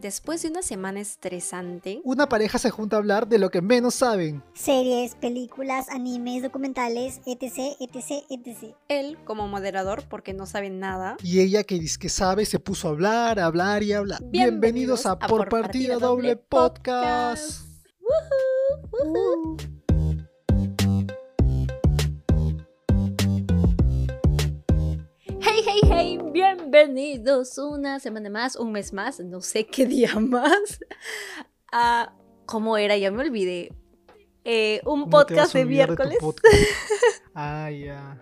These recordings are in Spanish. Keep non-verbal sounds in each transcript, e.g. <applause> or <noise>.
Después de una semana estresante, una pareja se junta a hablar de lo que menos saben. Series, películas, animes, documentales, etc, etc, etc. él como moderador porque no sabe nada. Y ella que dice que sabe se puso a hablar, a hablar y a hablar. Bienvenidos, a, Por Partida, Doble Podcast. Woohoo, woohoo. Hey, hey, hey, bienvenidos una semana más, un mes más, no sé <laughs> qué día más. a ¿Cómo era? Ya me olvidé. Eh, un ¿Cómo te vas podcast de miércoles. podcast? <laughs> ah, ya.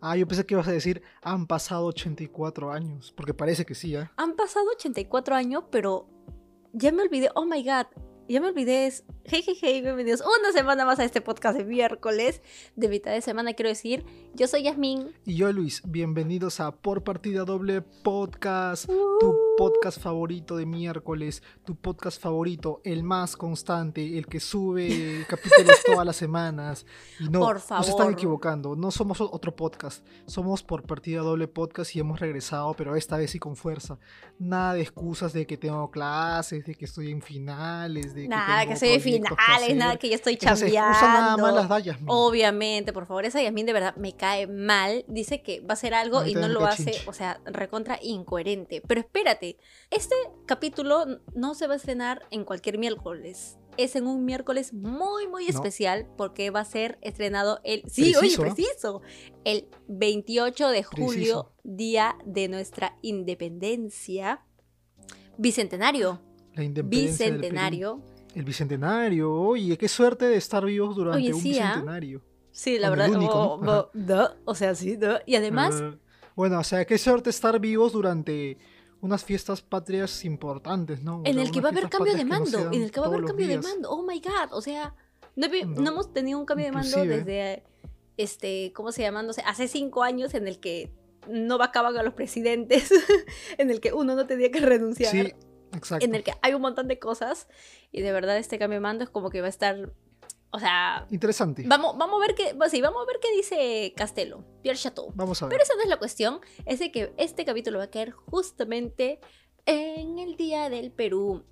Ah, yo pensé que ibas a decir, han pasado 84 años, porque parece que sí, ¿ah? Han pasado 84 años, pero ya me olvidé. Oh my god, ya me olvidé. es- Hey, hey, hey, bienvenidos una semana más a este podcast de miércoles. De mitad de semana, quiero decir. Yo soy Yasmin. Y yo, Luis, bienvenidos a Por Partida Doble Podcast, tu Uh. podcast favorito de miércoles, tu podcast favorito, el más constante, el que sube <laughs> capítulos todas las semanas. Y no, Por no se están favor. equivocando, no somos otro podcast, somos Por Partida Doble Podcast y hemos regresado, pero esta vez sí con fuerza. Nada de excusas de que tengo clases, de que estoy en finales, de que Nada, tengo que soy de que finales, nada que yo estoy excusas nada más las chambeando. Yasmin. Obviamente, por favor, esa Yasmin de verdad me cae mal. Dice que va a hacer algo y no lo hace, chinche. o sea, recontra incoherente. Pero espérate, este capítulo no se va a estrenar en cualquier miércoles. Es en un miércoles muy, muy No. especial porque va a ser estrenado el. Sí, Preciso, oye, preciso. El 28 de julio, día de nuestra independencia. Bicentenario. La independencia. Bicentenario. El bicentenario, oye, qué suerte de estar vivos durante Oye, un sí, ¿ah? bicentenario. Sí, la verdad. único, o sea, sí. Y además, Eh, bueno, o sea, qué suerte estar vivos durante unas fiestas patrias importantes, ¿no? O en sea, el que va a haber cambio de mando, en el que va a haber cambio de mando. Oh my god, o sea, no, he- No. no hemos tenido un cambio de mando desde, este, ¿cómo se llama? No sé, hace cinco años en el que no vacaban a los presidentes, <laughs> en el que uno no tenía que renunciar, Sí, exacto. en el que hay un montón de cosas y de verdad este cambio de mando es como que va a estar, o sea, Interesante. vamos, vamos a ver qué, sí, vamos a ver qué dice Castelo, Pierre Chateau. Vamos a ver. Pero esa no es la cuestión, es de que este capítulo va a caer justamente en el Día del Perú.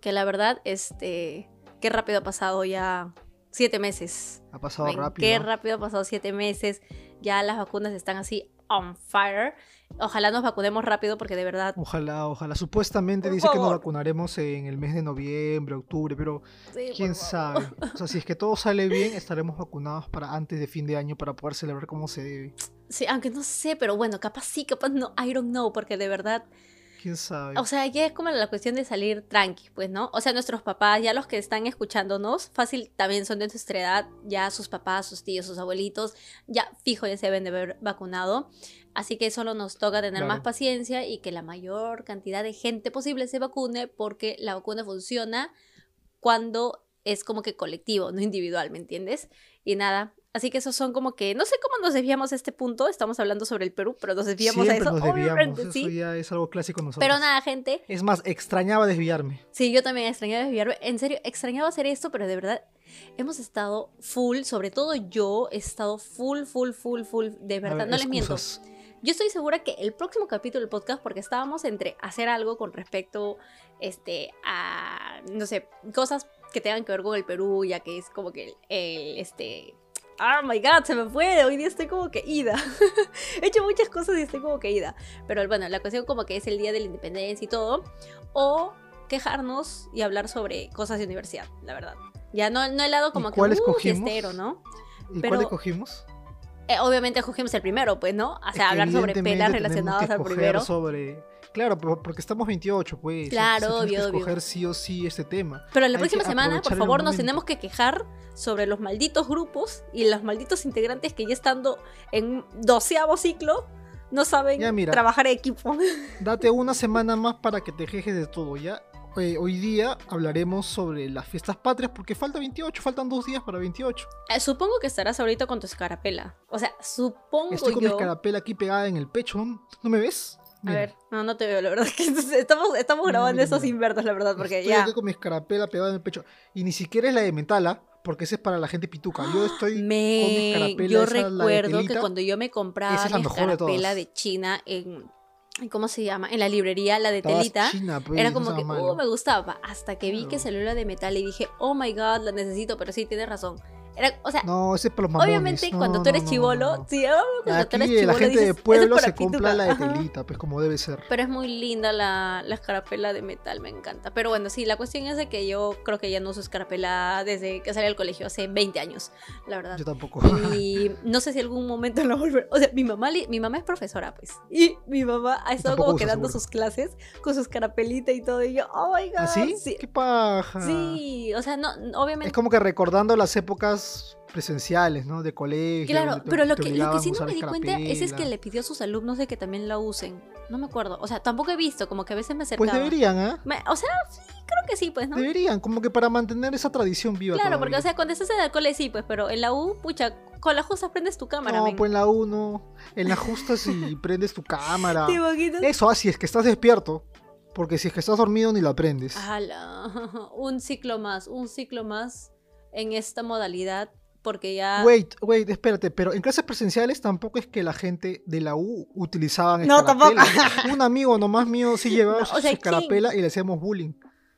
Que la verdad, este, qué rápido ha pasado ya siete meses. ha pasado Ven, rápido. Qué rápido ha pasado siete meses. Ya las vacunas están así on fire. Ojalá nos vacunemos rápido porque de verdad... Ojalá, ojalá. Supuestamente Por dice que nos vacunaremos en el mes de noviembre, octubre, pero sí, quién favor. sabe. <laughs> O sea, si es que todo sale bien, estaremos vacunados para antes de fin de año para poder celebrar como se debe. Sí, aunque no sé, pero bueno, capaz sí, capaz no, I don't know, porque de verdad Quién sabe. O sea, ya es como la cuestión de salir tranqui, pues, ¿no? O sea, nuestros papás, ya los que están escuchándonos, fácil también son de nuestra edad, ya sus papás, sus tíos, sus abuelitos, ya fijo ya se deben de haber vacunado. Así que solo nos toca tener más paciencia y que la mayor cantidad de gente posible se vacune porque la vacuna funciona cuando es como que colectivo, no individual, ¿me entiendes? Y nada. Así que esos son como que, no sé cómo nos desviamos a este punto, estamos hablando sobre el Perú, pero nos desviamos Siempre a eso. nos desviamos. Eso sí. ya es algo clásico nosotros. Pero nada, gente, Es más, extrañaba desviarme. Sí, yo también extrañaba desviarme. En serio, extrañaba hacer esto, pero de verdad hemos estado full, sobre todo yo he estado full, full, full, full. De verdad, ver, no les miento. Yo estoy segura que el próximo capítulo del podcast, porque estábamos entre hacer algo con respecto este, a, no sé, cosas que tengan que ver con el Perú, ya que es como que el, el, este... Oh my god, se me fue. Hoy día estoy como que ida. <laughs> He hecho muchas cosas y estoy como que ida. Pero bueno, la cuestión como que es el día de la independencia y todo. O quejarnos y hablar sobre cosas de universidad, la verdad. Ya no, no he dado como ¿Y que uh, fiestero, ¿no? ¿Y Pero- cuál escogimos? Eh, obviamente escogimos el primero, pues, ¿no? O sea, hablar sobre pelas relacionadas al primero. Sobre... Claro, porque estamos 28, pues. Claro, Se- se tiene obvio, que obvio. escoger sí o sí este tema. Pero la Hay próxima semana, por favor, nos tenemos que quejar sobre los malditos grupos y los malditos integrantes que ya estando en un doceavo ciclo no saben Ya, mira. trabajar en equipo. <laughs> Date una semana más para que te quejes de todo, ¿ya? Eh, hoy día hablaremos sobre las fiestas patrias porque falta 28, faltan dos días para 28. Eh, supongo que estarás ahorita con tu escarapela. O sea, supongo Estoy con mi escarapela aquí pegada en el pecho, ¿no, ¿No me ves? A ver, no, no te veo, la verdad. <laughs> que estamos, estamos grabando mira, invertos, la verdad, porque estoy ya. aquí con mi escarapela pegada en el pecho. Y ni siquiera es la de metala, porque esa es para la gente pituca. Yo <gasps> estoy con mi Me... escarapela, Yo esa, la de recuerdo que cuando yo me compraba Esa es la mi de escarapela de China en ¿cómo se llama? En la librería, la de Estabas telita. china, pues, Era como que, oh, me gustaba. Hasta que vi que Claro. salió la de metal y dije, oh my god, la necesito, pero sí, tienes razón. Era, o sea, No, ese es para los mamones. obviamente No, cuando tú eres chivolo, sí, oh, cuando tú eres Aquí la chivolo gente de dices, "Eso es pueblo para se compra pituca". la de <laughs> telita, pues como debe ser. Pero es muy linda la, la escarapela de metal, me encanta. Pero bueno, sí, la cuestión es de que yo creo que ya no uso escarapela desde que salí del colegio, hace 20 años, la verdad. Yo tampoco. Y <laughs> no sé si algún momento la volveré. O sea, mi mamá, mi mamá es profesora, pues. Y mi mamá ha estado como que usa, dando seguro. sus clases con su escarapelita y todo. Y yo, oh my god. ¿Así? Sí, ¿Qué paja? Sí, o sea, no, obviamente. Es como que recordando las épocas presenciales, ¿no? De colegio. Claro, te- pero lo que, lo que sí no me di cuenta es, es que le pidió a sus alumnos de que también la usen. No me acuerdo. O sea, tampoco he visto, como que a veces me acercaba. Pues deberían, ¿ah? Me- o sea, sí, creo que sí, pues, ¿no? Deberían, como que para mantener esa tradición viva. Claro, porque, o sea, cuando estás en el cole sí, pues, pero en la U, pucha, con la justa prendes tu cámara, No, men. pues en la 1, en la justa si <laughs> prendes tu cámara. Eso, así es que estás despierto. Porque si es que estás dormido ni lo aprendes. Ah, Ala, <laughs> un ciclo más, un ciclo más en esta modalidad, porque ya... Wait, wait, espérate, pero en clases presenciales tampoco es que la gente de la U utilizaban No, escarapela. <laughs> Un amigo nomás mío sí <laughs> llevaba No, o su sea, escarapela y le hacíamos bullying.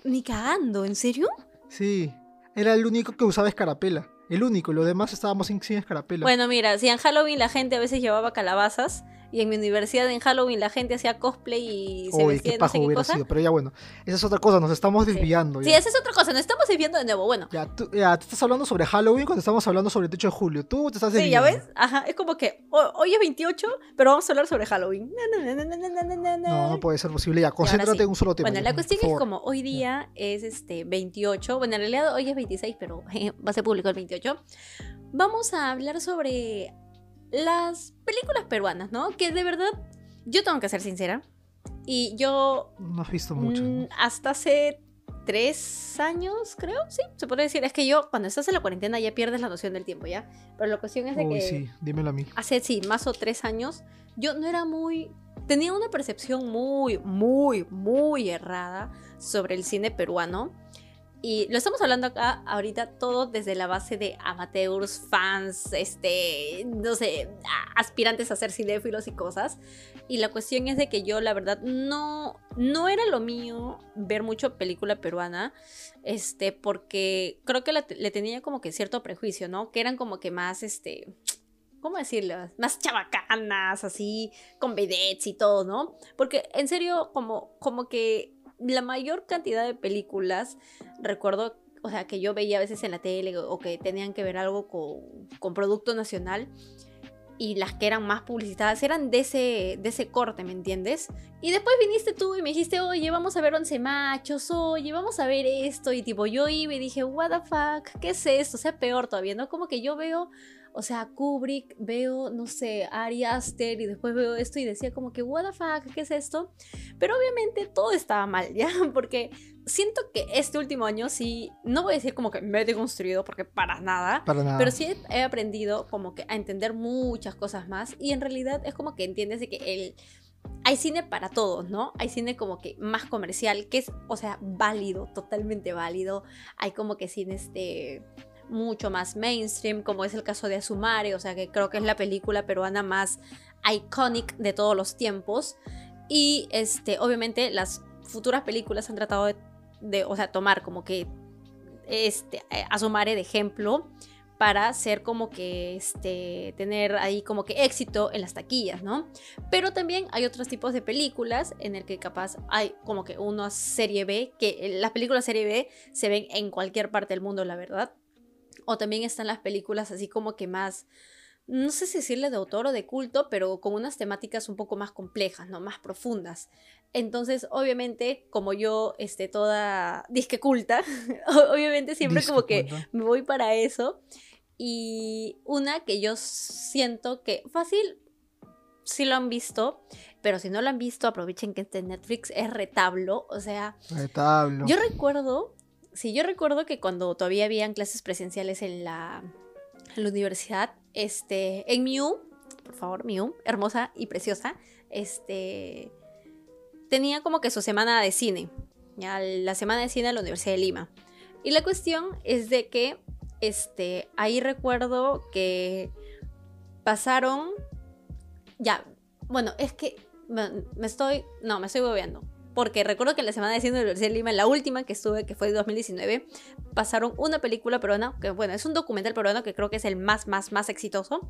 Ni cagando, ¿en serio? Sí, era el único que usaba escarapela. El único, los demás estábamos sin, sin escarapela. Bueno, mira, si en Halloween la gente a veces llevaba calabazas, y en mi universidad en Halloween la gente hacía cosplay y se Oy, vestía qué no sé qué cosa. Sido, pero ya bueno, esa es otra cosa, nos estamos desviando. Sí, sí esa es otra cosa, nos estamos desviando de nuevo, bueno. Ya tú, ya, tú estás hablando sobre Halloween cuando estamos hablando sobre el techo de julio. Tú te estás desviando. Sí, ya ves, ajá, es como que hoy es 28, pero vamos a hablar sobre Halloween. Na, na, na, no, no no puede ser posible, ya, concéntrate sí. en un solo tema. Bueno, la cuestión es como hoy día yeah. es este 28, bueno, en realidad hoy es 26, pero eh, <laughs> va a ser público el 28. Vamos a hablar sobre las películas peruanas, ¿no? Que de verdad, yo tengo que ser sincera. Y yo No has visto mucho. mm, hasta hace tres años, creo, sí, se puede decir. Es que yo, cuando estás en la cuarentena, ya pierdes la noción del tiempo, ¿ya? Pero la cuestión es de Uy, que sí, dímelo a mí. hace, sí, más o tres años, yo no era muy... Tenía una percepción muy, muy, muy errada sobre el cine peruano. Y lo estamos hablando acá ahorita todo desde la base de amateurs, fans, este, no sé, aspirantes a ser cinéfilos y cosas. Y la cuestión es de que yo, la verdad, no, no era lo mío ver mucho película peruana, este, porque creo que le tenía como que cierto prejuicio, ¿no? Que eran como que más, este, ¿cómo decirlo? Más chabacanas, así, con vedettes y todo, ¿no? Porque en serio, como, como que la mayor cantidad de películas, recuerdo, o sea, que yo veía a veces en la tele o que tenían que ver algo con, con producto nacional. Y las que eran más publicitadas eran de ese, de ese corte, ¿me entiendes? Y después viniste tú y me dijiste, oye, vamos a ver Once Machos, oye, vamos a ver esto. Y tipo, yo iba y dije, what the fuck, ¿qué es esto? O sea, peor todavía, ¿no? Como que yo veo o sea, Kubrick, veo, no sé, Ari Aster y después veo esto y decía como que, what the fuck, ¿qué es esto? Pero obviamente todo estaba mal, <laughs> ¿ya? Porque siento que este último año sí, no voy a decir como que me he deconstruido porque para nada, Para nada. pero sí he, aprendido como que a entender muchas cosas más y en realidad es como que entiendes de que el... Hay cine para todos, ¿no? Hay cine como que más comercial, que es, o sea, válido, totalmente válido. Hay como que cine este mucho más mainstream, como es el caso de Asumare, o sea que creo que es la película peruana más iconic de todos los tiempos. Y este, obviamente las futuras películas han tratado de, de, o sea, tomar como que este, eh, Asumare de ejemplo para ser como que este tener ahí como que éxito en las taquillas, ¿no? Pero también hay otros tipos de películas en el que capaz hay como que una serie B, que las películas serie B se ven en cualquier parte del mundo, la verdad. O también están las películas así como que más, no sé si decirle de autor o de culto, pero con unas temáticas un poco más complejas, ¿no? Más profundas. Entonces, obviamente, como yo, este, toda disque culta, <laughs> obviamente siempre Disque como que me voy para eso. Y una que yo siento que fácil, si lo han visto, pero si no lo han visto, aprovechen que este Netflix es retablo. O sea, Retablo. yo recuerdo, sí, yo recuerdo que cuando todavía habían clases presenciales en la, universidad, este, en Miu, por favor, Miu, hermosa y preciosa, este, tenía como que su semana de cine, ya la semana de cine de la Universidad de Lima. Y la cuestión es de que, este, ahí recuerdo que pasaron, ya, bueno, es que me, estoy, no, me estoy bebiendo. Porque recuerdo que la semana de Cine de la Universidad de Lima, la última que estuve, que fue de 2019, pasaron una película peruana, que bueno, es un documental peruano que creo que es el más, más, más exitoso,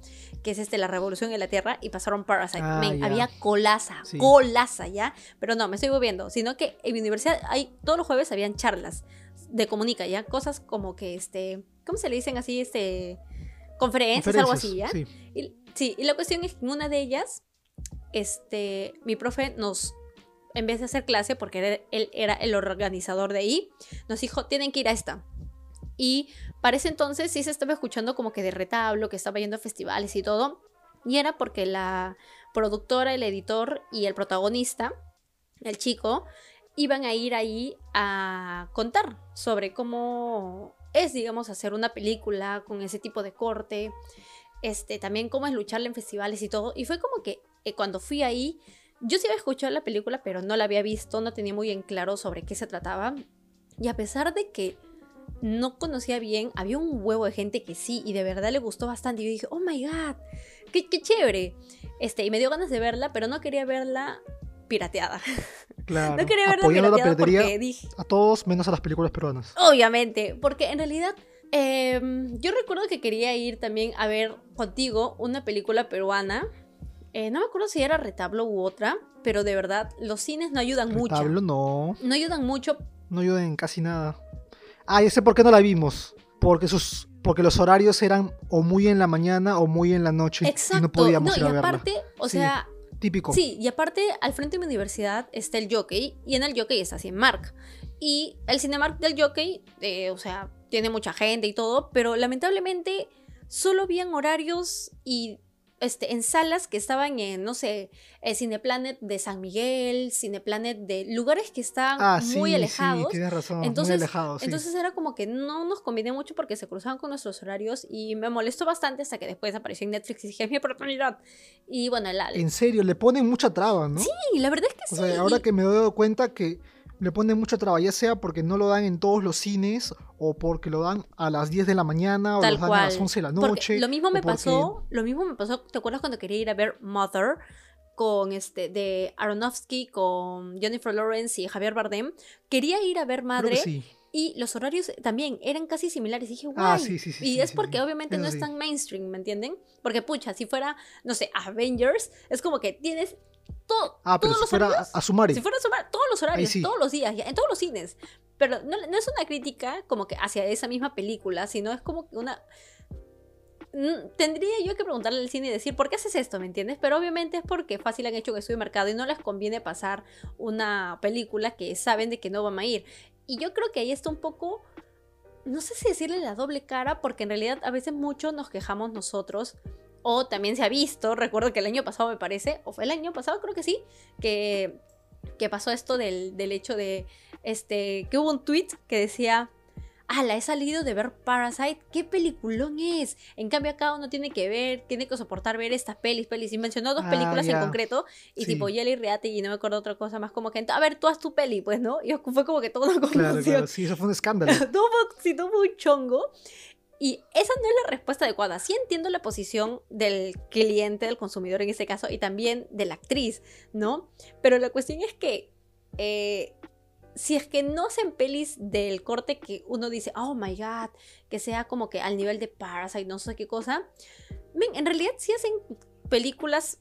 que es este La Revolución en la Tierra, y pasaron Parasite. Ah, Men, había colaza, Sí. colaza, ¿ya? Pero no, me estoy moviendo, sino que en mi universidad hay, todos los jueves habían charlas de comunica, ¿ya? Cosas como que, este, ¿cómo se le dicen así? Este, conferencias, algo así, ¿ya? Sí. Y, sí, y la cuestión es que en una de ellas, este, mi profe nos, en vez de hacer clase, porque él era el organizador de ahí, nos dijo, tienen que ir a esta. Y para ese entonces sí se estaba escuchando como que de retablo, que estaba yendo a festivales y todo. Y era porque la productora, el editor y el protagonista, el chico, iban a ir ahí a contar sobre cómo es, digamos, hacer una película con ese tipo de corte, este, también cómo es lucharle en festivales y todo. Y fue como que eh, cuando fui ahí, yo sí había escuchado la película, pero no la había visto, no tenía muy en claro sobre qué se trataba. Y a pesar de que no conocía bien, había un huevo de gente que sí, y de verdad le gustó bastante. Y yo dije, oh my god, qué, qué chévere. Este, y me dio ganas de verla, pero no quería verla pirateada. <laughs> Claro. No quería verla Apoyando la pirateada piratería porque dije, a todos menos a las películas peruanas. Obviamente, porque en realidad em, yo recuerdo que quería ir también a ver contigo una película peruana. Eh, no me acuerdo si era Retablo u otra, pero de verdad los cines no ayudan mucho. Retablo no, No ayudan mucho. no ayuda en casi nada. Ah, ya sé por qué no la vimos. Porque sus porque los horarios eran o muy en la mañana o muy en la noche Exacto. y no podíamos ir y a verla. aparte, o Sí. sea, Típico. sí, y aparte al frente de mi universidad está el Jockey y en el Jockey está Cinemark. Y el Cinemark del Jockey, eh, o sea, tiene mucha gente y todo, pero lamentablemente solo habían horarios y este, en salas que estaban en, no sé, el Cineplanet de San Miguel, Cineplanet de lugares que están Ah, sí, muy sí, alejados. tienes razón, Entonces- muy alejados, sí. Entonces era como que no nos conviene mucho porque se cruzaban con nuestros horarios y me molestó bastante hasta que después apareció en Netflix y dije, es mi oportunidad. Y bueno, la, En serio, le ponen mucha traba, ¿no? sí, la verdad es que O sí. sea, ahora y- que me doy cuenta que le ponen mucha traba, ya sea porque no lo dan en todos los cines o porque lo dan a las 10 de la mañana o lo dan a las cual. 11 de la Porque noche. lo mismo me porque- pasó, lo mismo me pasó, ¿te acuerdas cuando quería ir a ver Mother con este de Aronofsky con Jennifer Lawrence y Javier Bardem? Quería ir a ver Madre sí. y los horarios también eran casi similares. Y dije, guay. Ah, sí, sí, sí, y es porque obviamente no es tan mainstream, ¿me entienden? Porque pucha, si fuera, no sé, Avengers, es como que tienes todo, Ah, pero todos si los fuera horarios. a, sumar. Si fuera a sumar todos los horarios, sí. todos los días, ya, en todos los cines. Pero no, no es una crítica como que hacia esa misma película, sino es como una... Mm, Tendría yo que preguntarle al cine y decir, ¿por qué haces esto? ¿Me entiendes? Pero obviamente es porque fácil han hecho que estoy mercado y no les conviene pasar una película que saben de que no van a ir. Y yo creo que ahí está un poco, no sé si decirle la doble cara, porque en realidad a veces mucho nos quejamos nosotros. O también se ha visto, recuerdo que el año pasado me parece, o fue el año pasado, creo que sí, que, que pasó esto del, del hecho de, este, que hubo un tweet que decía, ah, la he salido de ver Parasite, qué peliculón es. En cambio acá uno tiene que ver, tiene que soportar ver estas pelis, pelis, y mencionó dos Ah, películas en ya. concreto, y Sí. tipo Jelly Reate y no me acuerdo otra cosa más, como que, a ver, tú haz tu peli, pues, ¿no? Y fue como que todo una Claro, confusión. claro, sí, eso fue un escándalo. <laughs> Todo sí, todo fue un chongo. Y esa no es la respuesta adecuada. Sí entiendo la posición del cliente, del consumidor en este caso, y también de la actriz, ¿no? Pero la cuestión es que eh, si es que no hacen pelis del corte que uno dice, oh my god, que sea como que al nivel de Parasite, no sé qué cosa, en realidad sí hacen películas,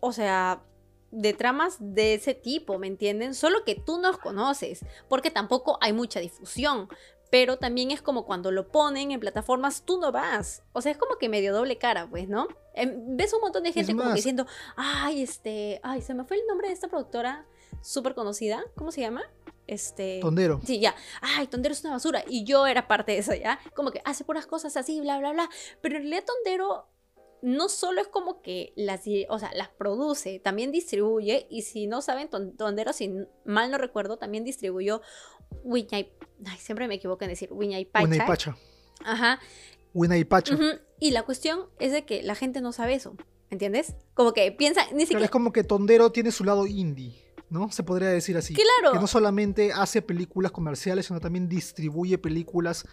o sea, de tramas de ese tipo, ¿me entienden? Solo que tú no los conoces, porque tampoco hay mucha difusión. Pero también es como cuando lo ponen en plataformas, tú no vas. O sea, es como que medio doble cara, pues, ¿no? Em, ves un montón de gente como diciendo, ay, este, ay, se me fue el nombre de esta productora súper conocida. ¿Cómo se llama? Este. Tondero. Sí, ya. Ay, Tondero es una basura. Y yo era parte de eso, ¿ya? Como que hace puras cosas así, bla, bla, bla. Pero en realidad Tondero no solo es como que las, o sea, las produce, también distribuye. Y si no saben, Ton- Tondero, si mal no recuerdo, también distribuyó Wiñay... Ay, siempre me equivoco en decir Wiñay Buena y Pacha. Pacha. Ajá. Buena y Pacha. ujú. Y la cuestión es de que la gente no sabe eso. ¿Entiendes? Como que piensa, ni siquiera... es como que Tondero tiene su lado indie, ¿no? Se podría decir así. Claro. Que no solamente hace películas comerciales, sino también distribuye películas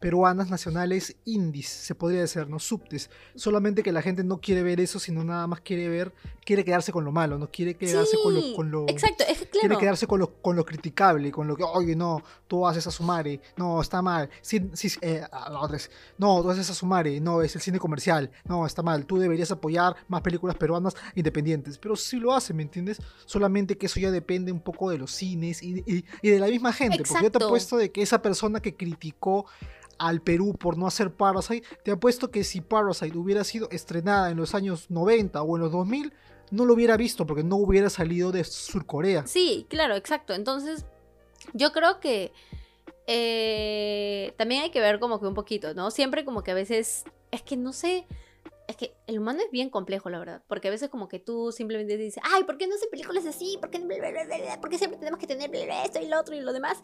peruanas nacionales indies, se podría decir, ¿no? Subtes. Solamente que la gente no quiere ver eso, sino nada más quiere ver, quiere quedarse con lo malo, no quiere quedarse con lo, con lo Exacto, es que quiere claro. quedarse con lo, con lo criticable, con lo que, oye, no, tú haces a Sumare, no, está mal. Sí, sí, eh, no, tú haces a Sumare, no, es el cine comercial, no, está mal. Tú deberías apoyar más películas peruanas independientes. Pero sí lo hace, ¿me entiendes? Solamente que eso ya depende un poco de los cines y, y- y de la misma gente. Porque yo te apuesto de que esa persona que criticó al Perú por no hacer Parasite, te apuesto que si Parasite hubiera sido estrenada en los años 90 o en los 2000, no lo hubiera visto porque no hubiera salido de Surcorea. Sí, claro, exacto. Entonces, yo creo que eh, también hay que ver como que un poquito, ¿no? Siempre como que a veces, es que no sé, es que el humano es bien complejo, la verdad. Porque a veces como que tú simplemente dices, ay, ¿por qué no hacen películas así? ¿Por qué, no? ¿Por qué siempre tenemos que tener esto y lo otro y lo demás?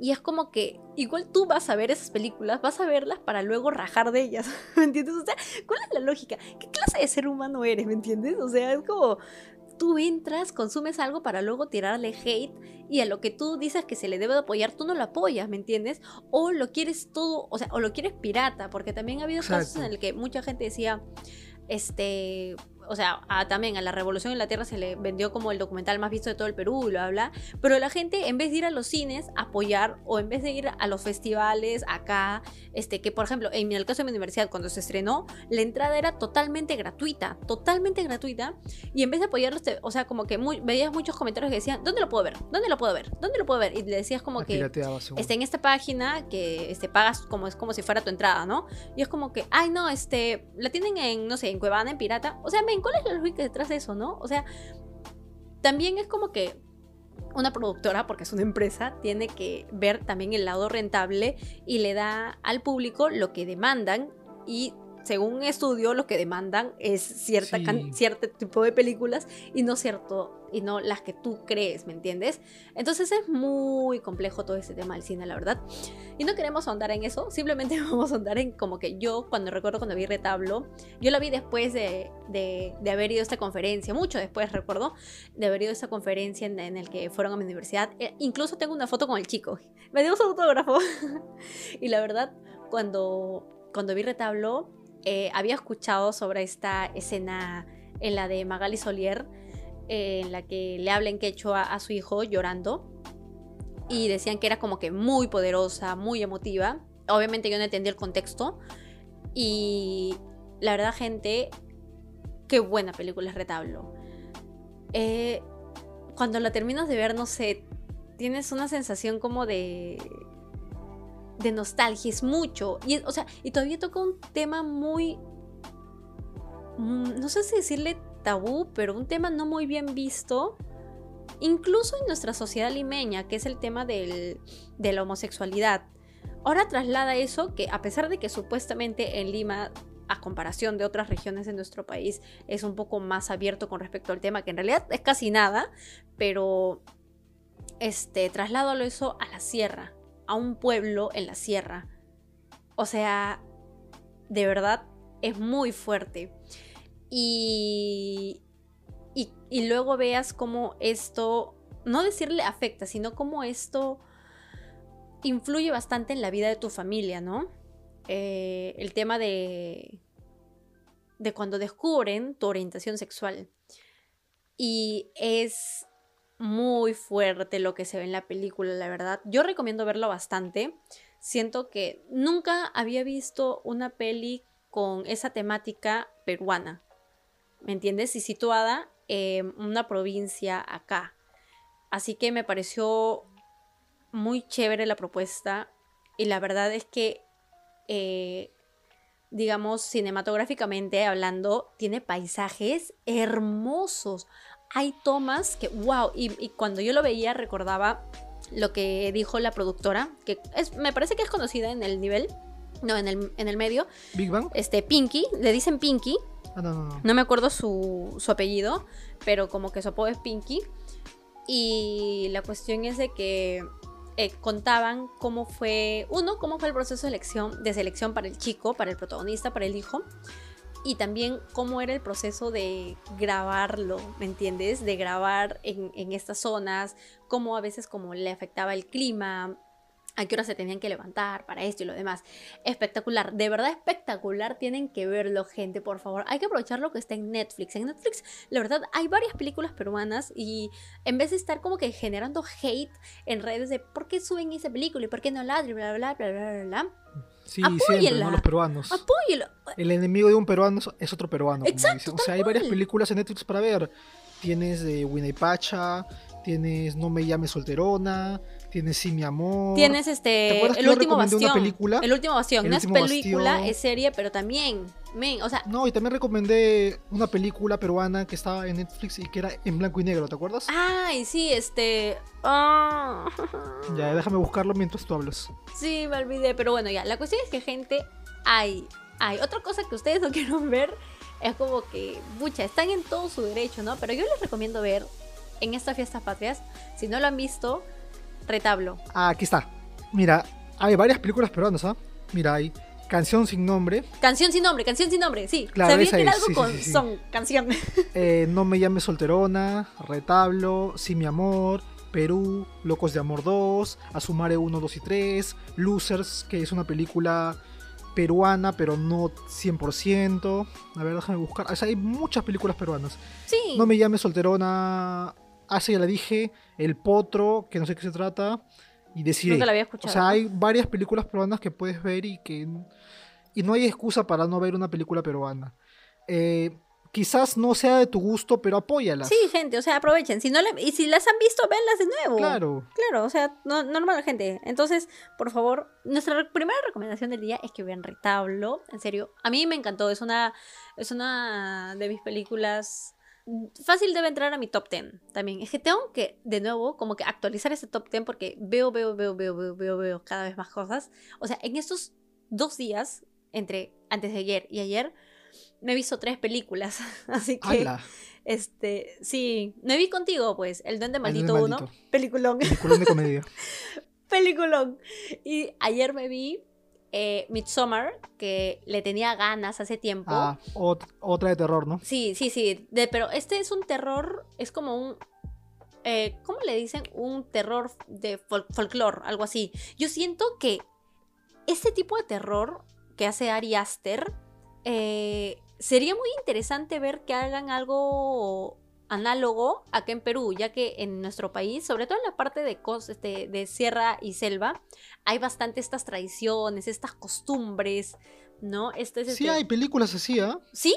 Y es como que igual tú vas a ver esas películas, vas a verlas para luego rajar de ellas, <laughs> ¿me entiendes? O sea, ¿cuál es la lógica? ¿Qué clase de ser humano eres, ¿me entiendes? O sea, es como tú entras, consumes algo para luego tirarle hate y a lo que tú dices que se le debe de apoyar, tú no lo apoyas, ¿me entiendes? O lo quieres todo, o sea, o lo quieres pirata, porque también ha habido casos en el que mucha gente decía, este, o sea, a- también a la Revolución en la Tierra se le vendió como el documental más visto de todo el Perú y bla, bla, pero la gente en vez de ir a los cines a apoyar o en vez de ir a los festivales acá, este, que por ejemplo, en el caso de mi universidad cuando se estrenó, la entrada era totalmente gratuita, totalmente gratuita, y en vez de apoyarlos, te- o sea, como que muy- veías muchos comentarios que decían, ¿dónde lo puedo ver? ¿Dónde lo puedo ver? ¿Dónde lo puedo ver? Y le decías como que está en esta página que este, pagas como es como si fuera tu entrada, ¿no? Y es como que, ay, no, este, la tienen en, no sé, en Cuevana, en Pirata. O sea, men, ¿cuál es la lógica detrás de eso, no? O sea, también es como que una productora, porque es una empresa, tiene que ver también el lado rentable y le da al público lo que demandan y según un estudio lo que demandan es cierta Sí. can- cierto tipo de películas y no cierto y no las que tú crees, ¿me entiendes? Entonces es muy complejo todo este tema del cine, la verdad. Y no queremos ahondar en eso, simplemente <laughs> vamos a ahondar en como que yo cuando recuerdo cuando vi Retablo, yo la vi después de, de, de haber ido a esta conferencia, mucho después recuerdo, de haber ido a esta conferencia en, en el que fueron a mi universidad. Eh, incluso tengo una foto con el chico, <laughs> me dio su autógrafo. <laughs> y la verdad, cuando, cuando vi Retablo, eh, había escuchado sobre esta escena en la de Magali Solier, eh, en la que le habla en quechua a su hijo llorando y decían que era como que muy poderosa, muy emotiva. Obviamente yo no entendí el contexto y la verdad gente, qué buena película es Retablo. Eh, cuando la terminas de ver, no sé, tienes una sensación como de de nostalgia, es mucho. Y, o sea, y todavía toca un tema muy. mm, No sé si decirle tabú, pero un tema no muy bien visto. Incluso en nuestra sociedad limeña, que es el tema del- de la homosexualidad. Ahora traslada eso, que a pesar de que supuestamente en Lima, a comparación de otras regiones de nuestro país, es un poco más abierto con respecto al tema, que en realidad es casi nada, pero este, trasládalo eso a la sierra, a un pueblo en la sierra. O sea, de verdad es muy fuerte. Y, y, luego veas cómo esto, no decirle afecta, sino cómo esto influye bastante en la vida de tu familia, ¿no? Eh, el tema de, de cuando descubren tu orientación sexual. Y es muy fuerte lo que se ve en la película, la verdad. Yo recomiendo verlo bastante. Siento que nunca había visto una peli con esa temática peruana. ¿Me entiendes? Y situada en una provincia acá. Así que me pareció muy chévere la propuesta. Y la verdad es que, eh, digamos, cinematográficamente hablando, tiene paisajes hermosos. Hay tomas que, wow, y, y cuando yo lo veía recordaba lo que dijo la productora, que es, me parece que es conocida en el nivel, no, en el, en el medio, Big Bang. este, Pinky, le dicen Pinky, Ah, no, no, no. no me acuerdo su, su apellido, pero como que su apodo es Pinky. Y la cuestión es de que eh, contaban cómo fue, uno, cómo fue el proceso de selección, de selección para el chico, para el protagonista, para el hijo. Y también cómo era el proceso de grabarlo, ¿me entiendes? De grabar en, estas zonas, cómo a veces como le afectaba el clima, a qué hora se tenían que levantar para esto y lo demás. Espectacular, de verdad espectacular, tienen que verlo, gente, por favor. Hay que aprovechar lo que está en Netflix. En Netflix, la verdad, hay varias películas peruanas y en vez de estar como que generando hate en redes de por qué suben esa película y por qué no la, bla, bla, bla, bla, bla, bla, Sí, siempre, Apóyenla. ¿no? Los peruanos. apóyelo. El enemigo de un peruano es- otro peruano. Exacto. O sea, hay varias películas en Netflix para ver. Tienes de Winnie Pacha, tienes No me llames solterona, tienes Sí mi amor. Tienes ¿Te este. que El último recomendé una bastión. película? El último bastión. El no es película, bastión. es serie, pero también. Men, o sea, No, y también recomendé una película peruana que estaba en Netflix y que era en blanco y negro, ¿te acuerdas? ay, sí, este. ah. Ya, déjame buscarlo mientras tú hablas. Sí, me olvidé, pero bueno, ya. La cuestión es que, gente, hay. Hay otra cosa que ustedes no <laughs> quieren ver. Es como que, pucha, están en todo su derecho, ¿no? Pero yo les recomiendo ver en estas fiestas patrias, si no lo han visto, Retablo. Ah, aquí está. Mira, hay varias películas peruanas, ¿ah? Mira, hay Canción sin nombre, Canción sin nombre, canción sin nombre, sí. Claro, Sabía que era es, algo sí, con sí, sí. son, canción. <laughs> eh, No me llames solterona, Retablo, Sí mi amor, Perú, Locos de Amor 2, Asumare 1, 2 y 3, Losers, que es una película peruana, pero no 100%. A ver, déjame buscar. O sea, hay muchas películas peruanas. Sí. No me llames solterona. Ah, sí, ya la dije. El Potro, que no sé qué se trata. Y Deciré. Nunca la había O escuchado. sea, hay varias películas peruanas que puedes ver y que. Y no hay excusa para no ver una película peruana. Eh, quizás no sea de tu gusto, pero apóyalas. Sí, gente, o sea, aprovechen. Si no le- y si las han visto, venlas de nuevo. Claro. Claro, o sea, no, normal, gente. Entonces, por favor, nuestra primera recomendación del día es que vean Retablo. En serio, a mí me encantó. Es una, es una de mis películas. Fácil debe entrar a mi top 10 también. Es que tengo que, de nuevo, como que actualizar ese top 10 porque veo, veo, veo, veo, veo, veo, veo cada vez más cosas. O sea, en estos dos días, entre antes de ayer y ayer, me he visto tres películas. <laughs> Así que, ¡Hala! este, sí, me vi contigo, pues, El Duende Maldito Duende 1, Maldito. peliculón. Peliculón de comedia. <laughs> peliculón. Y ayer me vi eh, Midsommar, que le tenía ganas hace tiempo. Ah, ot- otra de terror, ¿no? Sí, sí, sí. de- pero este es un terror, es como un... eh, ¿Cómo le dicen? Un terror de fol- folclore, algo así. Yo siento que ese tipo de terror que hace Ari Aster, eh, sería muy interesante ver que hagan algo análogo acá en Perú, ya que en nuestro país, sobre todo en la parte de, este, de sierra y selva, hay bastante estas tradiciones, estas costumbres, ¿no? Este Sí este- hay películas así, ¿ah? ¿Sí?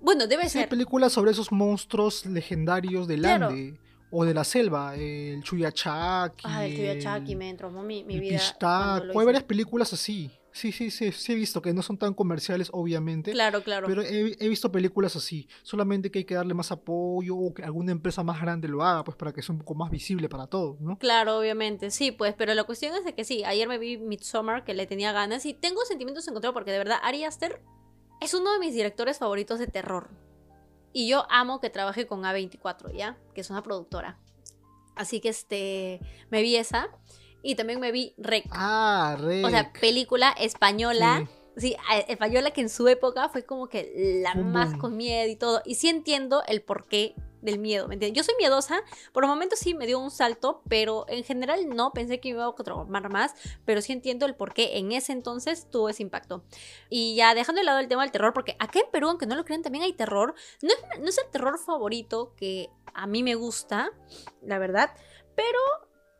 Bueno, debe Sí hay ser. películas sobre esos monstruos legendarios del Claro. Ande o de la selva. El Chuyachaki. Ah, el Chuyachaki me entromó mi, mi el vida. Hay varias películas así. Sí, sí, sí, sí he visto que no son tan comerciales, obviamente. Claro, claro. Pero he, he visto películas así. Solamente que hay que darle más apoyo o que alguna empresa más grande lo haga, pues para que sea un poco más visible para todos, ¿no? Claro, obviamente, sí, pues, pero la cuestión es de que sí, ayer me vi Midsommar, que le tenía ganas, y tengo sentimientos encontrados porque de verdad Ari Aster es uno de mis directores favoritos de terror. Y yo amo que trabaje con A24, ¿ya? Que es una productora. Así que este, me vi esa, y también me vi Rec. Ah, re. o sea, película española. Sí, española que en su época fue como que la más con miedo y todo. Y sí entiendo el porqué del miedo, ¿me entiendes? Yo soy miedosa, por momentos sí me dio un salto, pero en general no, pensé que me iba a traumar más, pero sí entiendo el porqué en ese entonces tuvo ese impacto. Y ya dejando de lado el tema del terror, porque acá en Perú, aunque no lo crean, también hay terror. No es, no es el terror favorito que a mí me gusta, la verdad, pero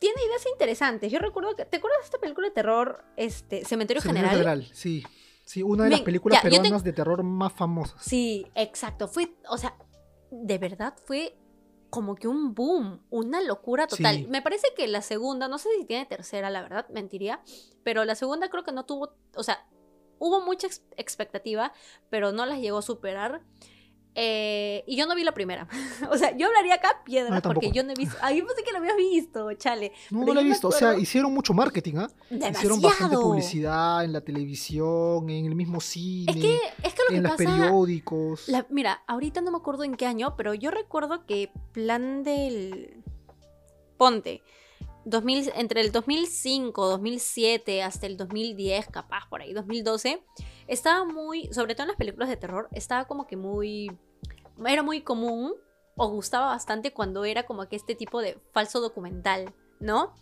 tiene ideas interesantes. Yo recuerdo que, ¿te acuerdas de esta película de terror, este, Cementerio Cementerio General? General, sí. Sí, una de las películas ya, yo te- peruanas de terror más famosas. Sí, exacto. Fue, o sea, de verdad fue como que un boom, una locura total. Sí. Me parece que la segunda, no sé si tiene tercera, la verdad, mentiría, pero la segunda creo que no tuvo, o sea, hubo mucha ex- expectativa, pero no las llegó a superar. Eh, y yo no vi la primera. <laughs> o sea, yo hablaría acá piedra No, porque yo no he visto. Yo pensé que lo habías visto, chale. No, no la he visto. O sea, hicieron mucho marketing, ¿ah? Hicieron Demasiado. bastante publicidad en la televisión, en el mismo cine, Es que, es que lo que en los pasa. periódicos. La- mira, ahorita no me acuerdo en qué año, pero yo recuerdo que plan del... Ponte, 2000, entre el 2005, 2007 hasta el 2010, capaz por ahí, 2012, estaba muy, sobre todo en las películas de terror, estaba como que muy... Era muy común o gustaba bastante cuando era como que este tipo de falso documental, ¿no?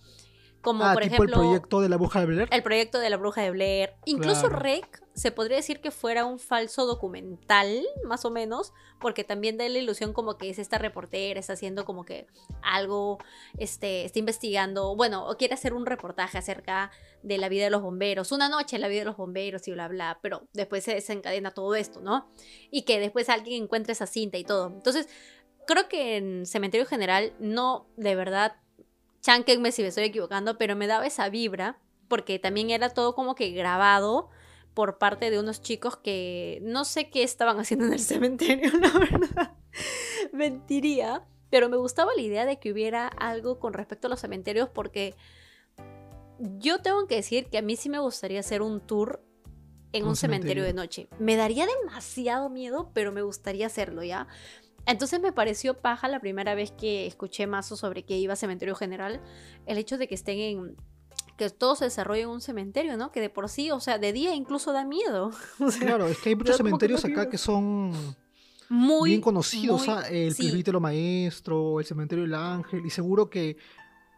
Como ah, por tipo ejemplo el proyecto de la bruja de Blair. el proyecto de la bruja de Blair. Incluso Claro. Rec se podría decir que fuera un falso documental, más o menos, porque también da la ilusión como que es esta reportera, está haciendo como que algo, este, está investigando, bueno, o quiere hacer un reportaje acerca de la vida de los bomberos, una noche en la vida de los bomberos y bla, bla, pero después se desencadena todo esto, ¿no? Y que después alguien encuentre esa cinta y todo. Entonces, creo que en Cementerio General no, de verdad, chanquenme si me estoy equivocando, pero me daba esa vibra, porque también era todo como que grabado por parte de unos chicos que no sé qué estaban haciendo en el <laughs> cementerio, la verdad. <laughs> Mentiría, pero me gustaba la idea de que hubiera algo con respecto a los cementerios porque yo tengo que decir que a mí sí me gustaría hacer un tour en un, Un cementerio. cementerio. de noche. Me daría demasiado miedo, pero me gustaría hacerlo, ¿ya? Entonces me pareció paja la primera vez que escuché mazo sobre que iba a Cementerio General, el hecho de que estén en que todo se desarrolle en un cementerio, ¿no? Que de por sí, o sea, de día incluso da miedo. <laughs> O sea, Claro, es que hay muchos que cementerios no acá que son muy bien conocidos, muy- ¿ah? el sí. maestro, el cementerio del ángel, y seguro que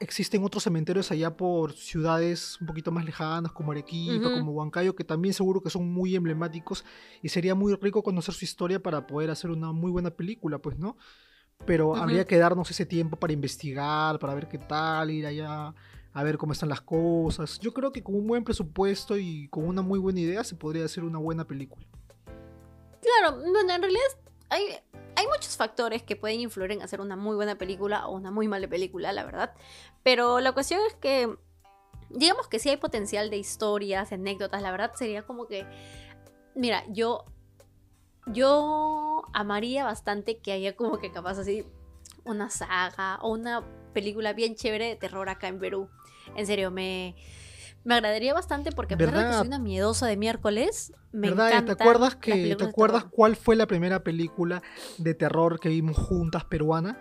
existen otros cementerios allá por ciudades un poquito más lejanas, como Arequipa, como Huancayo, que también seguro que son muy emblemáticos, y sería muy rico conocer su historia para poder hacer una muy buena película, pues, ¿no? Pero habría que darnos ese tiempo para investigar, para ver qué tal, ir allá a ver cómo están las cosas. Yo creo que con un buen presupuesto y con una muy buena idea se podría hacer una buena película. Claro, bueno, en realidad hay muchos factores que pueden influir en hacer una muy buena película o una muy mala película, la verdad. Pero la cuestión es que, digamos que sí hay potencial de historias, anécdotas, la verdad sería como que, mira, yo, yo amaría bastante que haya como que capaz así una saga o una película bien chévere de terror acá en Perú. En serio, me... Me agradaría bastante porque a pesar de que soy una miedosa de miércoles, me ¿Verdad? ¿Te acuerdas que te acuerdas cuál fue la primera película de terror que vimos juntas peruana?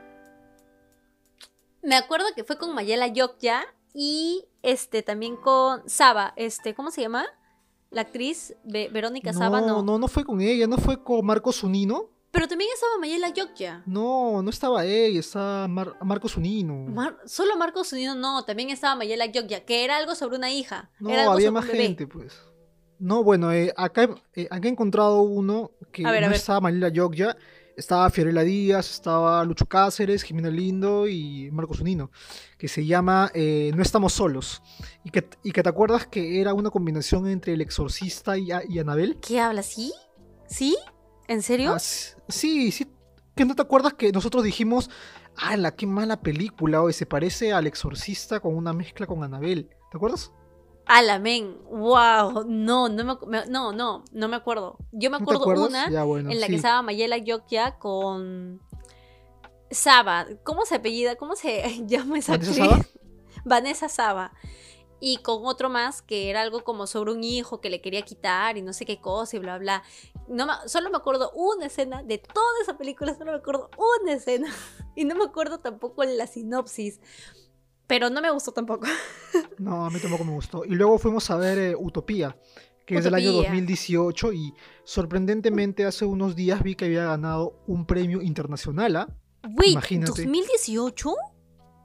Me acuerdo que fue con Mayela Yokya y este también con Saba, este, ¿cómo se llama? La actriz Ve- Verónica Saba, no. no, no, fue con ella, no fue con Marcos Zunino. Pero también estaba Mayela Yokya. No, no estaba ella, estaba Mar- Marcos Zunino. Mar- solo Marcos Unido no, también estaba Mayela Yokya, que era algo sobre una hija. no, era algo había sobre más un bebé. gente, pues. No, bueno, eh, acá, eh, acá he encontrado uno que ver, no estaba Manila Yogya, estaba Fiorella Díaz, estaba Lucho Cáceres, Jimena Lindo y Marcos Zunino, que se llama eh, No estamos solos. Y que, y que te acuerdas que era una combinación entre El Exorcista y, y Anabel. ¿Qué habla? ¿Sí? ¿Sí? ¿En serio? Ah, sí, sí. ¿Que no te acuerdas que nosotros dijimos, ah, la qué mala película, hoy se parece al Exorcista con una mezcla con Anabel? ¿Te acuerdas? Alamen, wow, no, no me, no, no, no me acuerdo. Yo me ¿No te acuerdo una Ya, bueno, en la sí. que estaba Mayela Yokya con Saba. ¿Cómo se apellida? ¿Cómo se <laughs> llama esa ¿Vanessa actriz? Saba? <laughs> Vanessa Saba. Y con otro más que era algo como sobre un hijo que le quería quitar y no sé qué cosa y bla, bla. No me- solo me acuerdo una escena de toda esa película, solo me acuerdo una escena. <laughs> Y no me acuerdo tampoco la sinopsis. Pero no me gustó tampoco. <laughs> No, a mí tampoco me gustó. Y luego fuimos a ver eh, Utopía, que es del año Utopía. 2018 y sorprendentemente hace unos días vi que había ganado un premio internacional, ¿ah? Wait, Imagínate. ¿2018?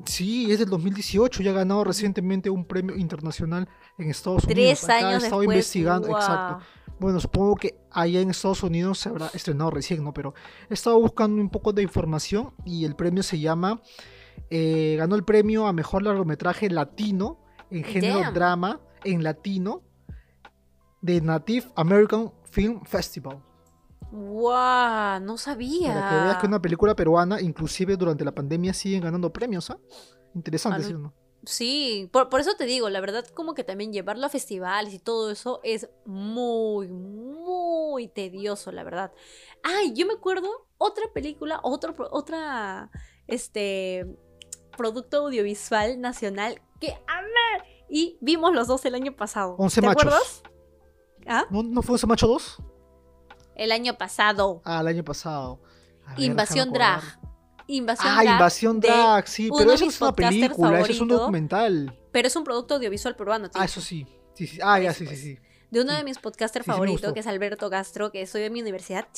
Sí, es del 2018 y ha ganado recientemente un premio internacional en Estados Unidos. Tres Acá he años estado después. investigando, exacto. Bueno, supongo que allá en Estados Unidos se habrá estrenado recién, ¿no? Pero he estado buscando un poco de información y el premio se llama, eh, ganó el premio a mejor largometraje latino en género Damn. drama en latino de Native American Film Festival. Guau, no sabía. Para que veas que una película peruana, inclusive durante la pandemia, siguen ganando premios, ¿ah? Interesante, ¿sí o no? Sí, por, por eso te digo, la verdad como que también llevarlo a festivales y todo eso es muy, muy tedioso, la verdad. Ay, yo me acuerdo otra película, otro, otra, este, producto audiovisual nacional que amé y vimos los dos el año pasado. Once ¿Te machos. acuerdas? ¿Ah? ¿No, ¿No fue ese macho 2? El año pasado. Ah, el año pasado. Ver, Invasión. Drag. Invasión Ah, Drag Invasión de Drag, sí, pero de eso es una película, eso es un documental. Pero es un producto audiovisual peruano, Ah, tío. eso sí. sí, sí. Ah, ya, sí, sí, pues. sí. de uno de mis podcasters Sí, favoritos, que es Alberto Castro, que estudió en mi universidad.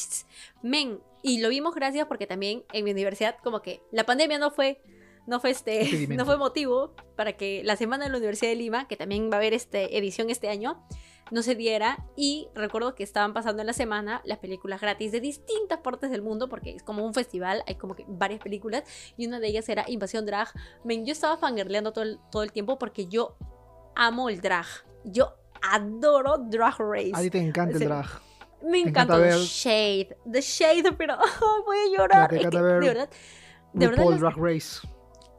Men, y lo vimos gracias porque también en mi universidad, como que la pandemia no fue, no fue este, <laughs> no fue motivo para que la semana de la Universidad de Lima, que también va a haber este edición este año, no se diera y recuerdo que estaban pasando en la semana las películas gratis de distintas partes del mundo porque es como un festival, hay como que varias películas y una de ellas era Invasión Drag. Men, yo estaba fangirleando todo el, todo el tiempo porque yo amo el drag. Yo adoro Drag Race. A ti te encanta el Sí. drag. Me encanta encanta el shade. The shade, pero <laughs> ay, voy a llorar. te Es que, encanta ver de verdad, de verdad, las, Drag Race.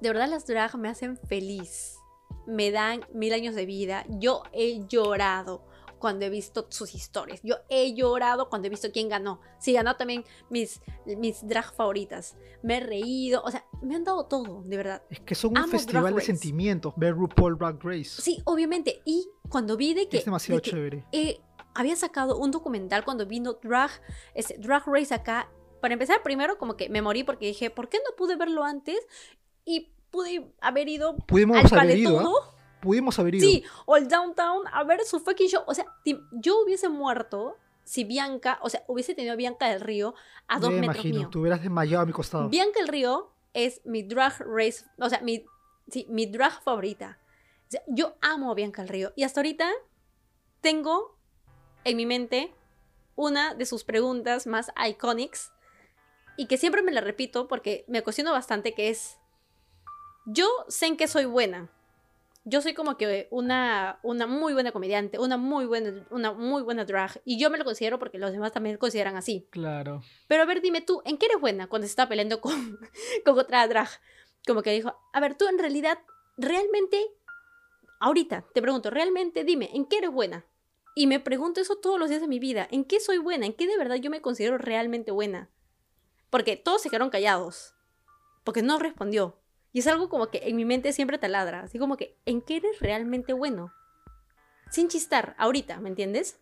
De verdad las drag me hacen feliz. Me dan mil años de vida. Yo he llorado cuando he visto sus historias. Yo he llorado cuando he visto quién ganó. Sí, ganó también mis, mis drag favoritas. Me he reído. O sea, me han dado todo, de verdad. Es que son un Amo Drag festival de sentimientos, ver RuPaul Drag Race. Sí, obviamente. Y cuando vi de que... es demasiado de que chévere. eh, había sacado un documental cuando vino Drag, este, Drag Race acá. Para empezar, primero como que me morí porque dije, ¿por qué no pude verlo antes? Y pude haber ido Pudimos al haber ido, ¿ah? Pudimos haber ido. Sí, o el downtown a ver su fucking show. O sea, yo hubiese muerto si Bianca, o sea, hubiese tenido a Bianca del Río a dos Me metros imagino, mío. te hubieras desmayado a mi costado. Bianca del Río es mi drag race, o sea, mi, sí, mi drag favorita. O sea, yo amo a Bianca del Río. Y hasta ahorita tengo en mi mente una de sus preguntas más iconics y que siempre me la repito porque me cuestiono bastante, que es, yo sé en qué soy buena. Yo soy como que una, una muy buena comediante, una muy buena, una muy buena drag. Y yo me lo considero porque los demás también lo consideran así. Claro. Pero a ver, dime tú, ¿en qué eres buena cuando se está peleando con, <laughs> con otra drag? Como que dijo, a ver, tú en realidad, realmente, ahorita te pregunto, realmente dime, ¿en qué eres buena? Y me pregunto eso todos los días de mi vida, ¿en qué soy buena? ¿En qué de verdad yo me considero realmente buena? Porque todos se quedaron callados, porque no respondió. Y es algo como que en mi mente siempre taladra, así como que, ¿en qué eres realmente bueno? Sin chistar, ahorita, ¿me entiendes?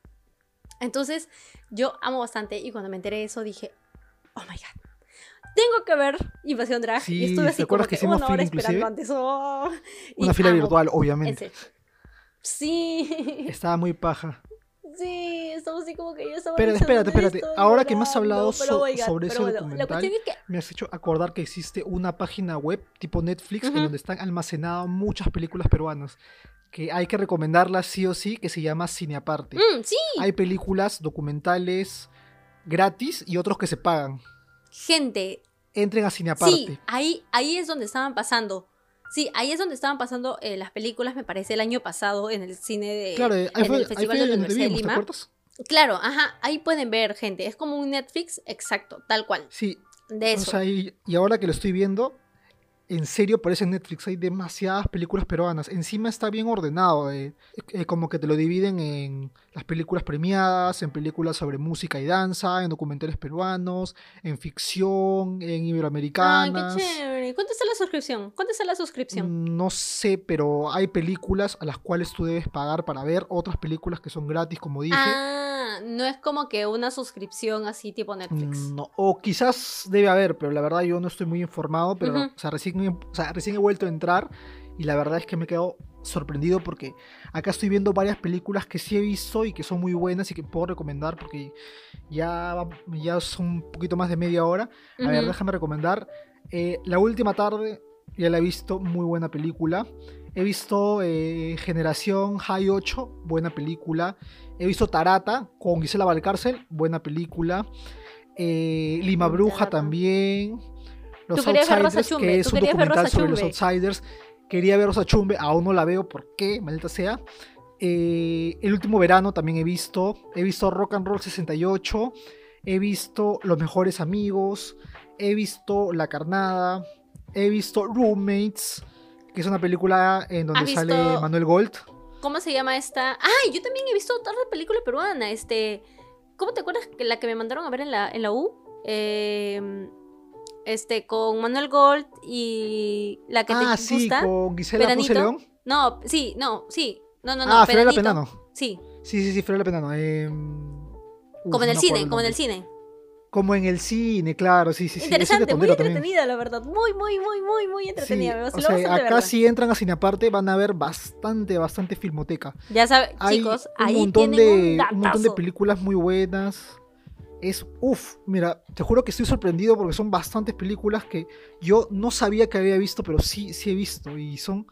Entonces, yo amo bastante y cuando me enteré de eso dije, oh my god, tengo que ver Invasión Drag. Sí, y estuve ¿te así como que que una hora esperando antes. oh, Una fila amo virtual, obviamente. ese. Sí, Estaba muy paja. Sí, estamos así como que yo estaba Pero espérate, espérate, ahora que me has hablado so- sobre ese bueno, documental, es que Me has hecho acordar que existe una página web tipo Netflix Ujú. en donde están almacenadas muchas películas peruanas que hay que recomendarlas sí o sí, que se llama Cine Aparte. Mm, sí, Hay películas documentales gratis y otros que se pagan. gente, Entren a Cine Aparte. Sí, ahí, ahí es donde estaban pasando. Sí, ahí es donde estaban pasando eh, las películas, me parece, el año pasado en el cine de. Claro, en fue, el ahí Festival de la Universidad de vimos, ¿te Lima. Claro, ajá, ahí pueden ver, gente. Es como un Netflix, exacto, tal cual. Sí, De o eso. sea, y, y ahora que lo estoy viendo, en serio parece en Netflix, hay demasiadas películas peruanas. Encima está bien ordenado, eh, eh, como que te lo dividen en las películas premiadas, en películas sobre música y danza, en documentales peruanos, en ficción, en Ay, qué iberoamericanas. chévere. ¿Cuánto está la suscripción? ¿Cuánto está la suscripción? Mm, No sé, pero hay películas a las cuales tú debes pagar para ver, otras películas que son gratis, como dije. Ah, no es como que una suscripción así tipo Netflix. Mm, No, o quizás debe haber, pero la verdad yo no estoy muy informado, pero o sea, recién, he- o sea, recién he vuelto a entrar y la verdad es que me he quedado sorprendido porque acá estoy viendo varias películas que sí he visto y que son muy buenas y que puedo recomendar porque ya, ya son un poquito más de media hora. A ver, Ujú. déjame recomendar. eh, la última tarde ya la he visto, muy buena película. He visto eh, Generación High 8, buena película. He visto Tarata con Gisela Valcárcel, buena película. Eh, Lima Bruja Tarata. también. Los Tú ver Outsiders, que es tú un documental sobre los. Outsiders. Quería ver Rosa Chumbe, aún no la veo, ¿por qué? Maldita sea. Eh, el último verano también he visto. He visto Rock and Roll 68. He visto Los Mejores Amigos. He visto La Carnada. He visto Roommates, que es una película en donde ¿Has sale visto- Manuel Gold. ¿Cómo se llama esta? ¡Ay! Yo también he visto otra película peruana. Este. ¿Cómo te acuerdas que la que me mandaron a ver en la, en la U? Eh, este, con Manuel Gold y la que ah, te sí, gusta. con Gisela. León. No, sí, no, sí. No, no, no. ah, Pedanito. Penano. Sí, Sí, sí, sí, Fiorella Penano. Eh, uf, como en el cine, acuerdo como en el cine. Como en el cine, claro, sí, sí, sí. Interesante, muy también. entretenida, la verdad. Muy, muy, muy, muy, muy entretenida. Sí, o sea, acá si entran a Cine Aparte van a ver bastante, bastante filmoteca. Ya saben, Hay chicos, un ahí montón tienen de, un un montón de películas muy buenas. es, uff, mira, te juro que estoy sorprendido porque son bastantes películas que yo no sabía que había visto, pero sí, sí he visto y son...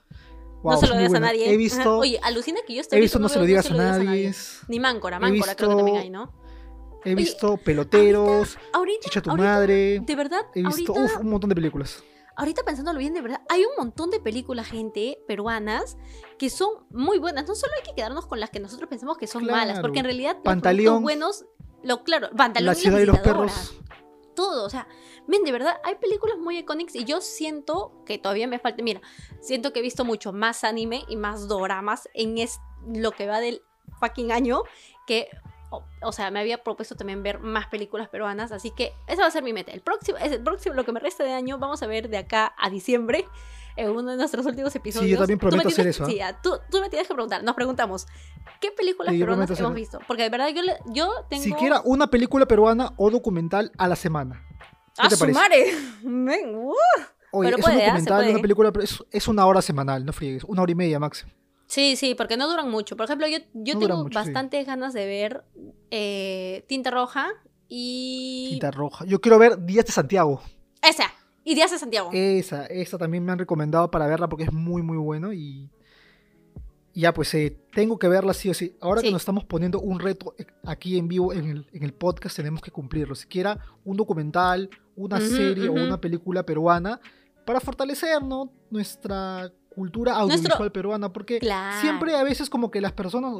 wow, no se lo digas a nadie. He Ajá. visto, Oye, alucina que yo estoy he visto No se lo digas a nadie, Ni Máncora, Máncora creo que también visto- hay, ¿no? He visto Peloteros, Ahorita, Chicha tu ahorita, madre, de verdad, he visto ahorita, uf, un montón de películas. ahorita pensándolo bien, de verdad, hay un montón de películas, gente, peruanas, que son muy buenas. No solo hay que quedarnos con las que nosotros pensamos que son malas, porque en realidad los Pantaleón. productos buenos, lo claro, Pantaleón La ciudad y los perros. todo, o sea, ven, de verdad, hay películas muy icónicas y yo siento que todavía me falta, mira, siento que he visto mucho más anime y más doramas en es, lo que va del fucking año que, o, sea, me había propuesto también ver más películas peruanas, así que esa va a ser mi meta. El próximo, es el próximo, lo que me resta de año, vamos a ver de acá a diciembre. En uno de nuestros últimos episodios. también Tú me prometo hacer tienes- eso, ¿ah? Sí, ah, tú, tú me tienes que preguntar. Nos preguntamos, ¿qué películas Sí, yo peruanas hemos hacer- visto? Porque de verdad yo, yo tengo. Siquiera una película peruana o documental a la semana. ¡A te su parece? madre! <laughs> Men, uh. Oye, Pero es puede, un ¿ah? Se documental, puede. una película, es, es una hora semanal, no friegues, una hora y media máximo. Sí, sí, porque no duran mucho. Por ejemplo, yo, yo No tengo sí. bastantes ganas de ver eh, Tinta Roja y. Tinta roja. Yo quiero ver Días de Santiago. Esa. Y Díaz de Santiago. Esa, esa también me han recomendado para verla porque es muy, muy bueno y ya pues eh, tengo que verla sí o sí. Ahora Sí. que nos estamos poniendo un reto eh, aquí en vivo en el, en el podcast tenemos que cumplirlo. Siquiera un documental, una serie ujú. o una película peruana para fortalecer ¿no? nuestra cultura audiovisual Nuestro- peruana porque Claro. siempre a veces como que las personas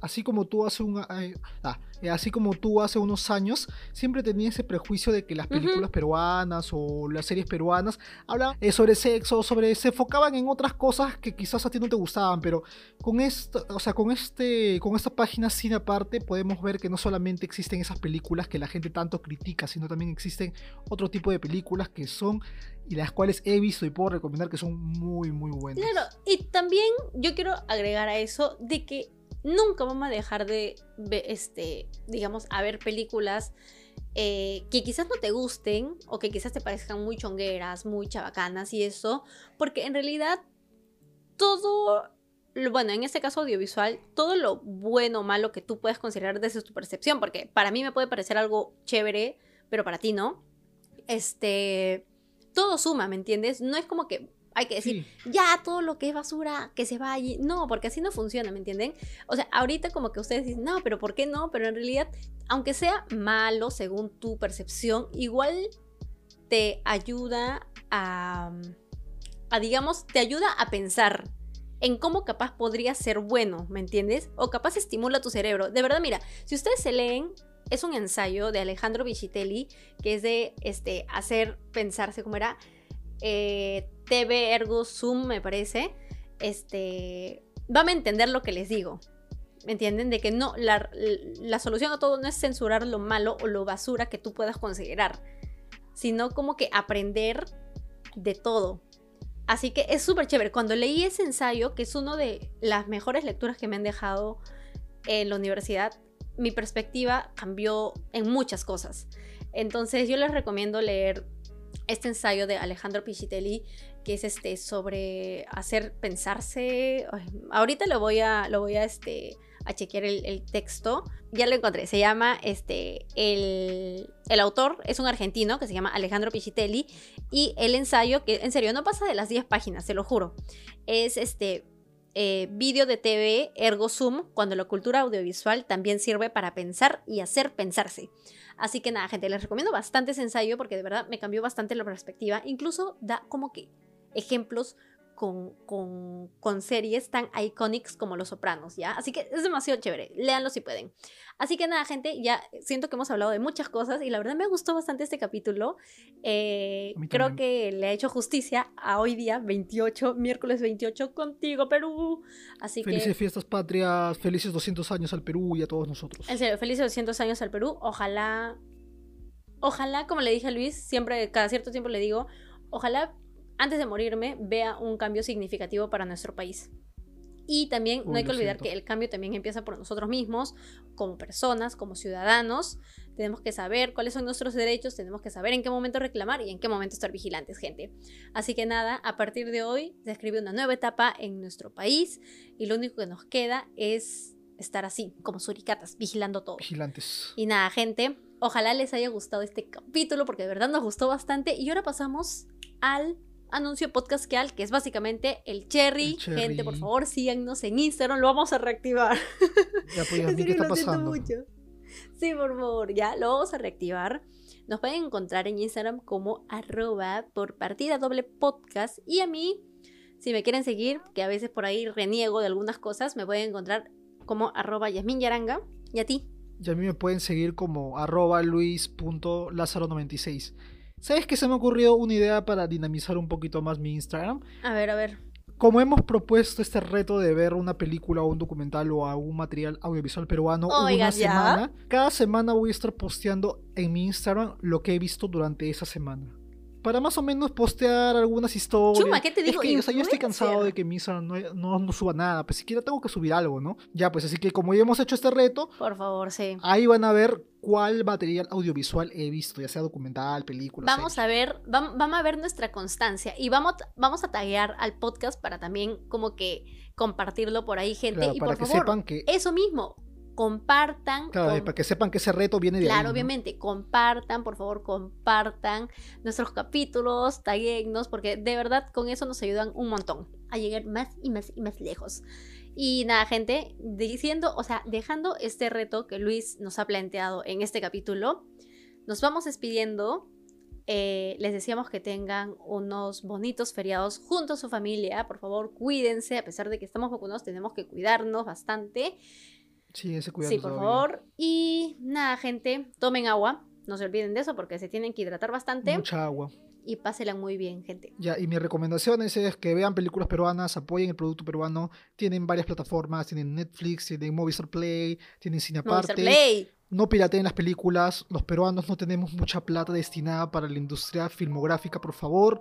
así como tú hace un ah, eh, así como tú hace unos años siempre tenía ese prejuicio de que las películas peruanas o las series peruanas hablaban eh, sobre sexo, sobre se enfocaban en otras cosas que quizás a ti no te gustaban, pero con esto, o sea, con este con esta página Cine aparte podemos ver que no solamente existen esas películas que la gente tanto critica, sino también existen otro tipo de películas que son y las cuales he visto y puedo recomendar que son muy muy buenas. Claro, y también yo quiero agregar a eso de que nunca vamos a dejar de, este, digamos, a ver películas eh, que quizás no te gusten o que quizás te parezcan muy chongueras, muy chabacanas y eso, porque en realidad todo, bueno, en este caso audiovisual, todo lo bueno o malo que tú puedes considerar desde tu percepción, porque para mí me puede parecer algo chévere, pero para ti no, este, todo suma, ¿me entiendes? No es como que hay que decir, Sí. ya todo lo que es basura, que se vaya. No, porque así no funciona, ¿me entienden? O sea, ahorita como que ustedes dicen, no, pero ¿por qué no? Pero en realidad, aunque sea malo según tu percepción, igual te ayuda a, a digamos, te ayuda a pensar en cómo capaz podría ser bueno, ¿me entiendes? O capaz estimula tu cerebro. De verdad, mira, si ustedes se leen, es un ensayo de Alejandro Vichitelli, que es de este, hacer pensarse, ¿cómo era? eh, TV Ergo Zoom, me parece, este, van a entender lo que les digo. ¿Me entienden? De que no, la, la solución a todo no es censurar lo malo o lo basura que tú puedas considerar, sino como que aprender de todo. Así que es súper chévere. Cuando leí ese ensayo, que es una de las mejores lecturas que me han dejado en la universidad, mi perspectiva cambió en muchas cosas. Entonces yo les recomiendo leer este ensayo de Alejandro Pichitelli, que es este sobre hacer pensarse. Ahorita lo voy a, lo voy a, este, a chequear el, el texto. Ya lo encontré. Se llama este. El, el autor es un argentino que se llama Alejandro Pichitelli. Y el ensayo, que en serio no pasa de las 10 páginas, se lo juro. Es este. Eh, vídeo de TV ergo Zoom, cuando la cultura audiovisual también sirve para pensar y hacer pensarse. Así que nada, gente, les recomiendo bastante ese ensayo porque de verdad me cambió bastante la perspectiva. Incluso da como que ejemplos con, con, con series tan icónicas como Los Sopranos, ¿ya? Así que es demasiado chévere. Léanlo si pueden. Así que nada, gente, ya siento que hemos hablado de muchas cosas y la verdad me gustó bastante este capítulo. Eh, creo que le ha hecho justicia a hoy día, 28, miércoles 28, contigo, Perú. Así que... Felices fiestas patrias, felices 200 años al Perú y a todos nosotros. En serio, felices 200 años al Perú. Ojalá, ojalá, como le dije a Luis, siempre, cada cierto tiempo le digo, ojalá antes de morirme vea un cambio significativo para nuestro país. Y también no Uy, hay que olvidar siento. que el cambio también empieza por nosotros mismos, como personas, como ciudadanos. Tenemos que saber cuáles son nuestros derechos, tenemos que saber en qué momento reclamar y en qué momento estar vigilantes, gente. Así que nada, a partir de hoy se escribe una nueva etapa en nuestro país y lo único que nos queda es estar así, como suricatas, vigilando todo. Vigilantes. Y nada, gente, Ojalá les haya gustado este capítulo porque de verdad nos gustó bastante. Y ahora pasamos al anuncio podcast que es básicamente el cherry. El cherry. Gente, por favor, síganos en Instagram, lo vamos a reactivar. <laughs> Ya, pues, ¿qué está lo pasando? mucho. Sí, por favor, ya lo vamos a reactivar. Nos pueden encontrar en Instagram como arroba por partida doble podcast. Y a mí, si me quieren seguir, que a veces por ahí reniego de algunas cosas, me pueden encontrar como arroba Yasmin Yaranga. Y a ti. Y a mí me pueden seguir como arroba luis.lazaro96. ¿Sabes que se me ocurrió una idea para dinamizar un poquito más mi Instagram? A ver, a ver. Como hemos propuesto este reto de ver una película o un documental o algún material audiovisual peruano una ¿ya? semana, cada semana voy a estar posteando en mi Instagram lo que he visto durante esa semana. Para más o menos postear algunas historias. Chuma, ¿qué te digo? Es que, o sea, yo estoy cansado de que mi Instagram no, no, no suba nada. Pues siquiera tengo que subir algo, ¿no? Ya, pues así que como ya hemos hecho este reto, Por favor, sí. ahí van a ver cuál material audiovisual he visto, ya sea documental, película. Vamos a ver, vam- vamos a ver nuestra constancia y vamos, vamos a taguear al podcast para también como que compartirlo por ahí, gente. Claro, y para por que favor, sepan que, eso mismo, compartan. claro, para que sepan que ese reto viene de ahí. Claro, ¿no? obviamente, compartan, por favor, compartan nuestros capítulos, taguennos, porque de verdad con eso nos ayudan un montón a llegar más y más y más lejos. Y nada, gente, diciendo, o sea, dejando este reto que Luis nos ha planteado en este capítulo, nos vamos despidiendo. Eh, les decíamos que tengan unos bonitos feriados junto a su familia. Por favor, cuídense. A pesar de que estamos vacunados, tenemos que cuidarnos bastante. Sí, ese cuidado. Sí, por favor. Y nada, gente, tomen agua. No se olviden de eso porque se tienen que hidratar bastante. Mucha agua. Y pásenla muy bien, gente. Ya, y mi recomendación es, que vean películas peruanas, apoyen el producto peruano. Tienen varias plataformas, tienen Netflix, tienen Movistar Play, tienen cine Movistar aparte. Play. No pirateen las películas. Los peruanos no tenemos mucha plata destinada para la industria filmográfica, por favor.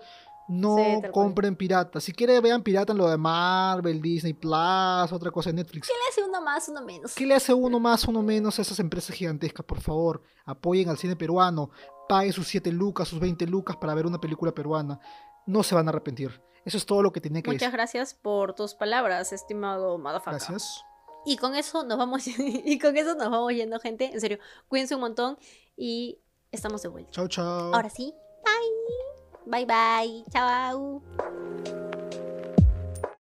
No Sí, compren pirata. Si quieren, vean pirata en lo de Marvel, Disney Plus, otra cosa en Netflix. ¿Qué le hace uno más, uno menos? ¿Qué le hace uno más, uno menos a esas empresas gigantescas? Por favor, apoyen al cine peruano. Paguen sus 7 lucas, sus 20 lucas para ver una película peruana. No se van a arrepentir. Eso es todo lo que tenía que Muchas decir. gracias por tus palabras, estimado motherfucker. Gracias. Y con eso nos vamos <laughs> y con eso nos vamos yendo, gente. En serio, cuídense un montón y estamos de vuelta. Chao, chao. Ahora sí, bye. Bye bye. Chao.